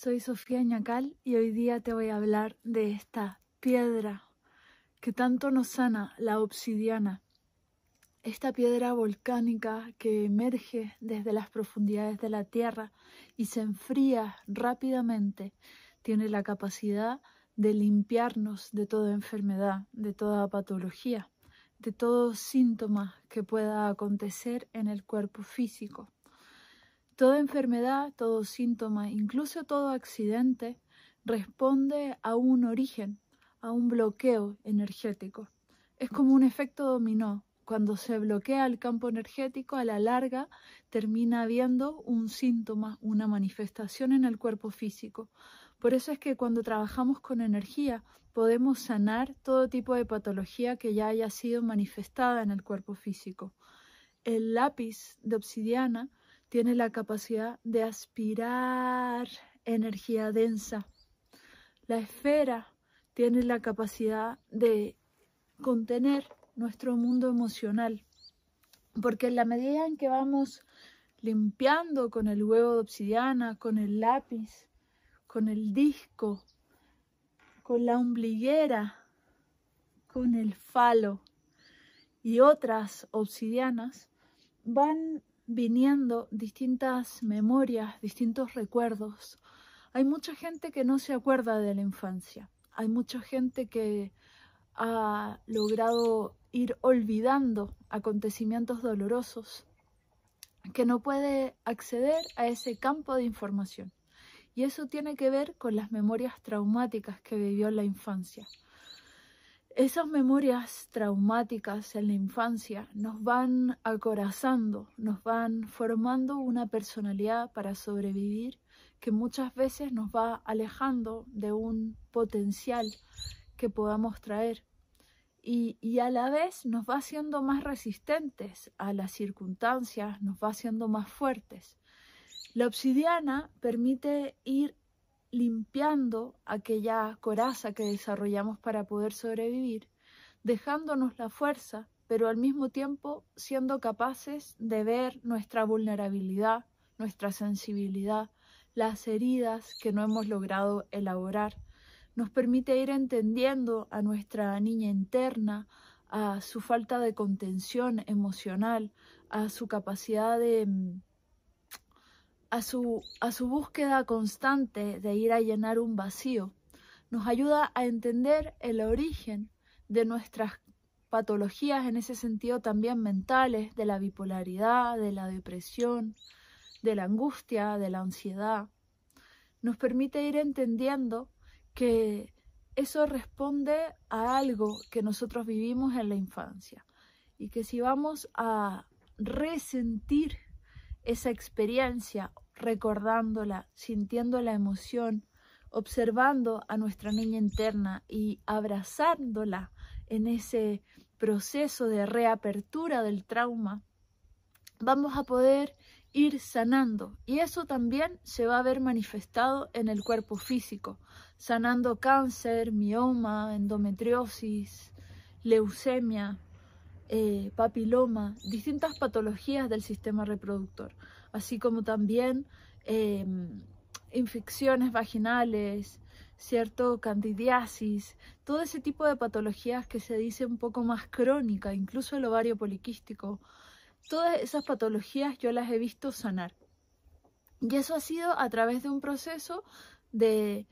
Soy Sofía Ñacal y hoy día te voy a hablar de esta piedra que tanto nos sana, la obsidiana. Esta piedra volcánica que emerge desde las profundidades de la tierra y se enfría rápidamente, tiene la capacidad de limpiarnos de toda enfermedad, de toda patología, de todo síntoma que pueda acontecer en el cuerpo físico. Toda enfermedad, todo síntoma, incluso todo accidente, responde a un origen, a un bloqueo energético. Es como un efecto dominó. Cuando se bloquea el campo energético, a la larga termina habiendo un síntoma, una manifestación en el cuerpo físico. Por eso es que cuando trabajamos con energía podemos sanar todo tipo de patología que ya haya sido manifestada en el cuerpo físico. El lápiz de obsidiana tiene la capacidad de aspirar energía densa. La esfera tiene la capacidad de contener nuestro mundo emocional. Porque en la medida en que vamos limpiando con el huevo de obsidiana, con el lápiz, con el disco, con la ombliguera, con el falo y otras obsidianas, van viniendo distintas memorias, distintos recuerdos. Hay mucha gente que no se acuerda de la infancia. Hay mucha gente que ha logrado ir olvidando acontecimientos dolorosos, que no puede acceder a ese campo de información. Y eso tiene que ver con las memorias traumáticas que vivió la infancia. Esas memorias traumáticas en la infancia nos van acorazando, nos van formando una personalidad para sobrevivir que muchas veces nos va alejando de un potencial que podamos traer y, y, a la vez nos va haciendo más resistentes a las circunstancias, nos va haciendo más fuertes. La obsidiana permite ir limpiando aquella coraza que desarrollamos para poder sobrevivir, dejándonos la fuerza, pero al mismo tiempo siendo capaces de ver nuestra vulnerabilidad, nuestra sensibilidad, las heridas que no hemos logrado elaborar. Nos permite ir entendiendo a nuestra niña interna, a su falta de contención emocional, a su capacidad de a su, a su búsqueda constante de ir a llenar un vacío, nos ayuda a entender el origen de nuestras patologías en ese sentido también mentales, de la bipolaridad, de la depresión, de la angustia, de la ansiedad. Nos permite ir entendiendo que eso responde a algo que nosotros vivimos en la infancia y que si vamos a resentir esa experiencia, recordándola, sintiendo la emoción, observando a nuestra niña interna y abrazándola en ese proceso de reapertura del trauma, vamos a poder ir sanando. Y eso también se va a ver manifestado en el cuerpo físico, sanando cáncer, mioma, endometriosis, leucemia, eh, papiloma, distintas patologías del sistema reproductor, así como también em, infecciones vaginales, cierto candidiasis, todo ese tipo de patologías que se dice un poco más crónica, incluso el ovario poliquístico, todas esas patologías yo las he visto sanar. Y eso ha sido a través de un proceso de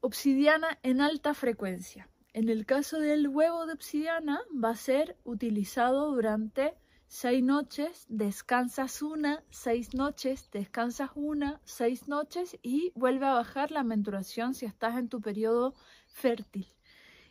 obsidiana en alta frecuencia. En el caso del huevo de obsidiana va a ser utilizado durante seis noches, descansas una, seis noches, descansas una, seis noches y vuelve a bajar la menstruación si estás en tu periodo fértil.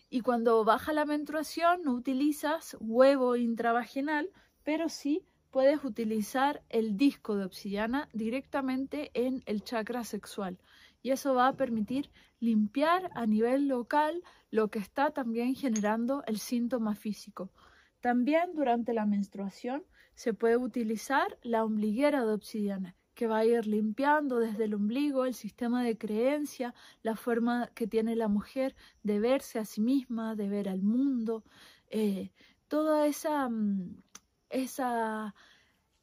Y cuando baja la menstruación no utilizas huevo intravaginal, pero sí puedes utilizar el disco de obsidiana directamente en el chakra sexual y eso va a permitir limpiar a nivel local lo que está también generando el síntoma físico. También durante la menstruación se puede utilizar la ombliguera de obsidiana que va a ir limpiando desde el ombligo el sistema de creencia, la forma que tiene la mujer de verse a sí misma, de ver al mundo, eh, toda esa, mm, esa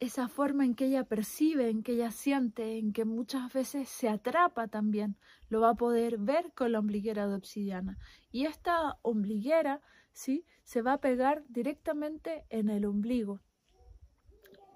esa forma en que ella percibe, en que ella siente, en que muchas veces se atrapa también, lo va a poder ver con la ombliguera de obsidiana. Y esta ombliguera, ¿sí? Se va a pegar directamente en el ombligo.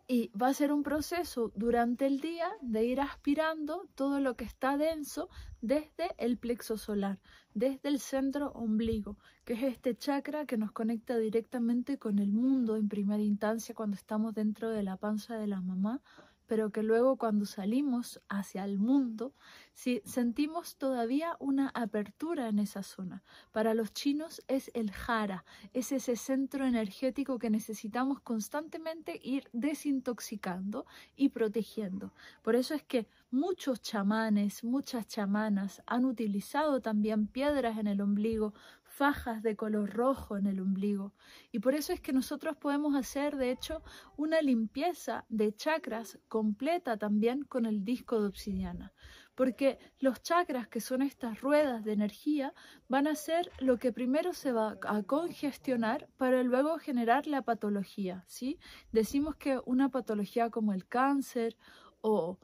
Y va a ser un proceso durante el día de ir aspirando todo lo que está denso desde el plexo solar, desde el centro ombligo, que es este chakra que nos conecta directamente con el mundo en primera instancia cuando estamos dentro de la panza de la mamá pero que luego cuando salimos hacia el mundo, si sentimos todavía una apertura en esa zona. Para los chinos es el jara, es ese centro energético que necesitamos constantemente ir desintoxicando y protegiendo. Por eso es que muchos chamanes, muchas chamanas han utilizado también piedras en el ombligo fajas de color rojo en el ombligo. Y por eso es que nosotros podemos hacer, de hecho, una limpieza de chakras completa también con el disco de obsidiana. Porque los chakras, que son estas ruedas de energía, van a ser lo que primero se va a congestionar para luego generar la patología. ¿sí? Decimos que una patología como el cáncer o,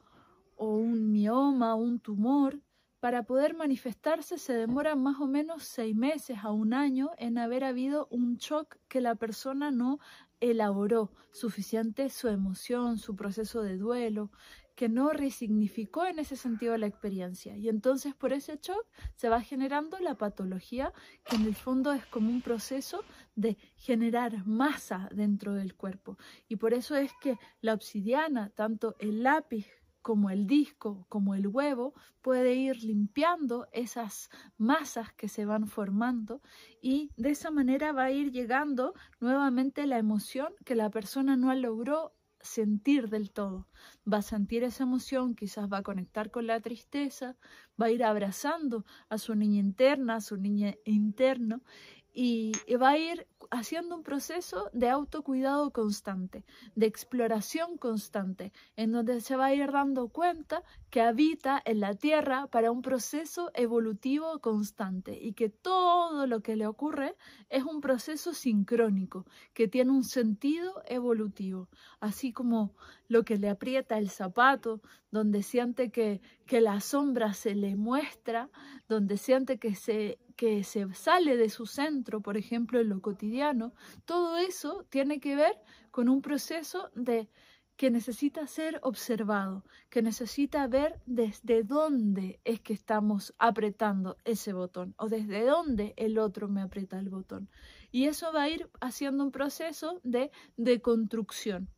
o un mioma, un tumor, para poder manifestarse se demora más o menos seis meses a un año en haber habido un shock que la persona no elaboró suficiente su emoción, su proceso de duelo, que no resignificó en ese sentido la experiencia. Y entonces por ese shock se va generando la patología, que en el fondo es como un proceso de generar masa dentro del cuerpo. Y por eso es que la obsidiana, tanto el lápiz como el disco, como el huevo, puede ir limpiando esas masas que se van formando y de esa manera va a ir llegando nuevamente la emoción que la persona no logró sentir del todo. Va a sentir esa emoción, quizás va a conectar con la tristeza, va a ir abrazando a su niña interna, a su niña interno y va a ir haciendo un proceso de autocuidado constante, de exploración constante, en donde se va a ir dando cuenta que habita en la Tierra para un proceso evolutivo constante y que todo lo que le ocurre es un proceso sincrónico, que tiene un sentido evolutivo, así como lo que le aprieta el zapato, donde siente que, que la sombra se le muestra, donde siente que se que se sale de su centro, por ejemplo, en lo cotidiano, todo eso tiene que ver con un proceso de que necesita ser observado, que necesita ver desde dónde es que estamos apretando ese botón o desde dónde el otro me aprieta el botón. Y eso va a ir haciendo un proceso de deconstrucción.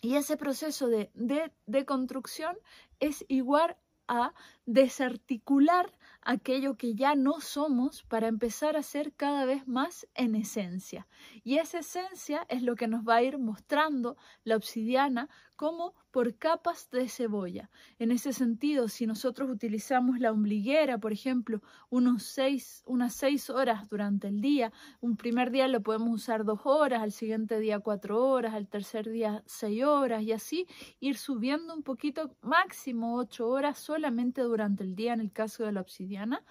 Y ese proceso de, de deconstrucción es igual a desarticular aquello que ya no somos para empezar a ser cada vez más en esencia. Y esa esencia es lo que nos va a ir mostrando la obsidiana como por capas de cebolla. En ese sentido, si nosotros utilizamos la ombliguera, por ejemplo, unos seis, unas seis horas durante el día, un primer día lo podemos usar dos horas, al siguiente día cuatro horas, al tercer día seis horas y así ir subiendo un poquito, máximo ocho horas solamente durante el día en el caso de la obsidiana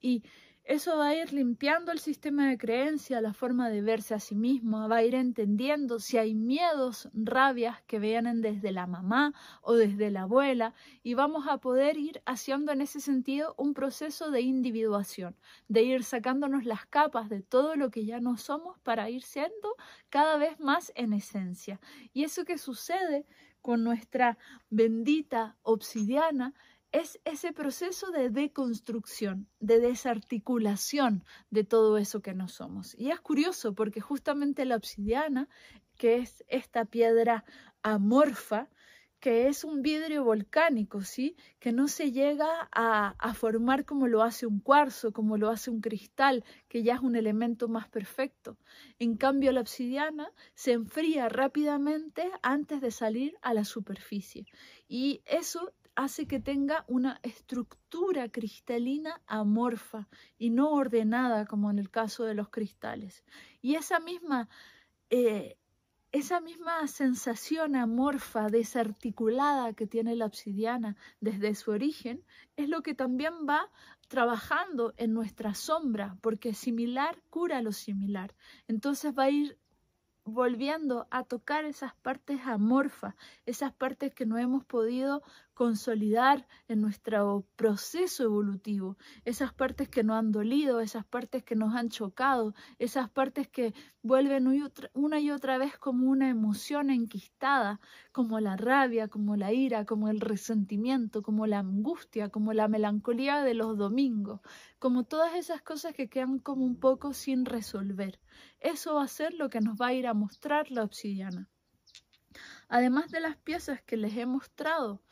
y eso va a ir limpiando el sistema de creencia, la forma de verse a sí mismo, va a ir entendiendo si hay miedos, rabias que vienen desde la mamá o desde la abuela y vamos a poder ir haciendo en ese sentido un proceso de individuación, de ir sacándonos las capas de todo lo que ya no somos para ir siendo cada vez más en esencia. Y eso que sucede con nuestra bendita obsidiana es ese proceso de deconstrucción, de desarticulación de todo eso que no somos. Y es curioso porque justamente la obsidiana, que es esta piedra amorfa, que es un vidrio volcánico, ¿sí? Que no se llega a, a, formar como lo hace un cuarzo, como lo hace un cristal, que ya es un elemento más perfecto. En cambio, la obsidiana se enfría rápidamente antes de salir a la superficie. Y eso hace que tenga una estructura cristalina amorfa y no ordenada como en el caso de los cristales. Y esa misma, eh, esa misma sensación amorfa, desarticulada que tiene la obsidiana desde su origen, es lo que también va trabajando en nuestra sombra, porque similar cura lo similar. Entonces va a ir volviendo a tocar esas partes amorfas, esas partes que no hemos podido consolidar en nuestro proceso evolutivo, esas partes que nos han dolido, esas partes que nos han chocado, esas partes que vuelven una y otra vez como una emoción enquistada, como la rabia, como la ira, como el resentimiento, como la angustia, como la melancolía de los domingos, como todas esas cosas que quedan como un poco sin resolver. Eso va a ser lo que nos va a ir a mostrar la obsidiana. Además de las piezas que les he mostrado,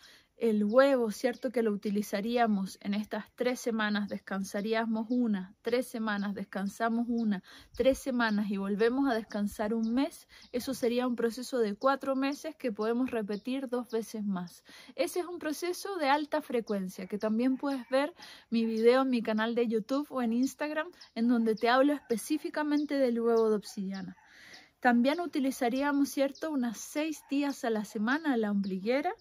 el huevo, ¿cierto? Que lo utilizaríamos en estas tres semanas, descansaríamos una, tres semanas, descansamos una, tres semanas y volvemos a descansar un mes, eso sería un proceso de cuatro meses que podemos repetir dos veces más. Ese es un proceso de alta frecuencia, que también puedes ver mi video en mi canal de YouTube o en Instagram, en donde te hablo específicamente del huevo de obsidiana. También utilizaríamos, ¿cierto?, unas seis días a la semana la ombliguera,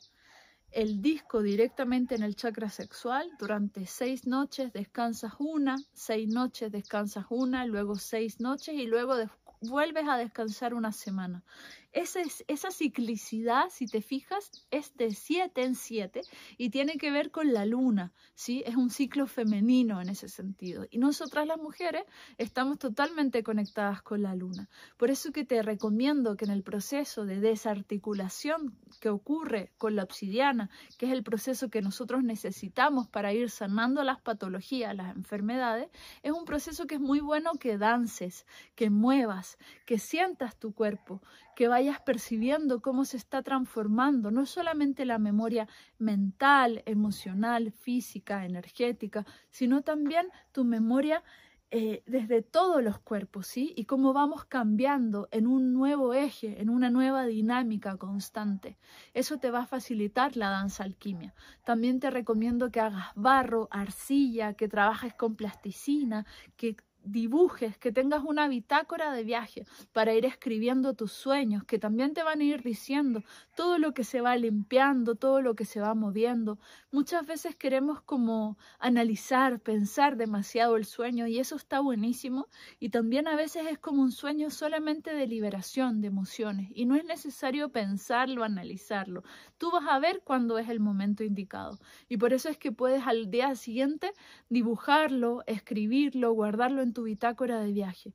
el disco directamente en el chakra sexual. Durante seis noches descansas una, seis noches descansas una, luego seis noches y luego vuelves a descansar una semana. Esa, es, esa ciclicidad, si te fijas, es de 7 en 7 y tiene que ver con la luna, ¿sí? Es un ciclo femenino en ese sentido. Y nosotras las mujeres estamos totalmente conectadas con la luna. Por eso que te recomiendo que en el proceso de desarticulación que ocurre con la obsidiana, que es el proceso que nosotros necesitamos para ir sanando las patologías, las enfermedades, es un proceso que es muy bueno que dances, que muevas, que sientas tu cuerpo, que vayas percibiendo cómo se está transformando, no solamente la memoria mental, emocional, física, energética, sino también tu memoria eh, desde todos los cuerpos, ¿sí? Y cómo vamos cambiando en un nuevo eje, en una nueva dinámica constante. Eso te va a facilitar la danza alquimia. También te recomiendo que hagas barro, arcilla, que trabajes con plasticina, que dibujes, que tengas una bitácora de viaje para ir escribiendo tus sueños, que también te van a ir diciendo todo lo que se va limpiando, todo lo que se va moviendo. Muchas veces queremos como analizar, pensar demasiado el sueño y eso está buenísimo y también a veces es como un sueño solamente de liberación de emociones y no es necesario pensarlo, analizarlo. Tú vas a ver cuándo es el momento indicado y por eso es que puedes al día siguiente dibujarlo, escribirlo, guardarlo tu bitácora de viaje.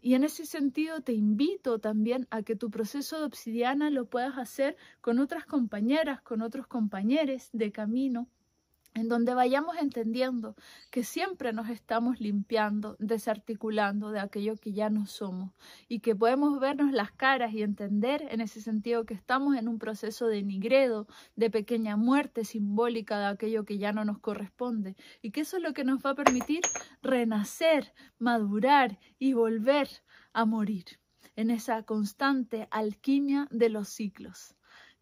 Y en ese sentido te invito también a que tu proceso de obsidiana lo puedas hacer con otras compañeras, con otros compañeros de camino, en donde vayamos entendiendo que siempre nos estamos limpiando, desarticulando de aquello que ya no somos y que podemos vernos las caras y entender en ese sentido que estamos en un proceso de nigredo, de pequeña muerte simbólica de aquello que ya no nos corresponde y que eso es lo que nos va a permitir renacer, madurar y volver a morir en esa constante alquimia de los ciclos.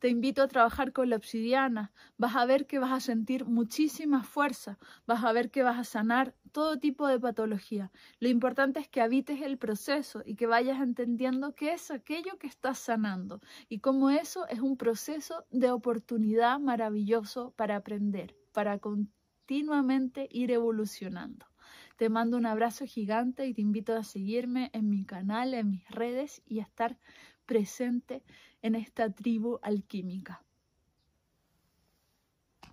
Te invito a trabajar con la obsidiana. Vas a ver que vas a sentir muchísima fuerza. Vas a ver que vas a sanar todo tipo de patología. Lo importante es que habites el proceso y que vayas entendiendo qué es aquello que estás sanando y cómo eso es un proceso de oportunidad maravilloso para aprender, para continuamente ir evolucionando. Te mando un abrazo gigante y te invito a seguirme en mi canal, en mis redes y a estar presente en esta tribu alquímica.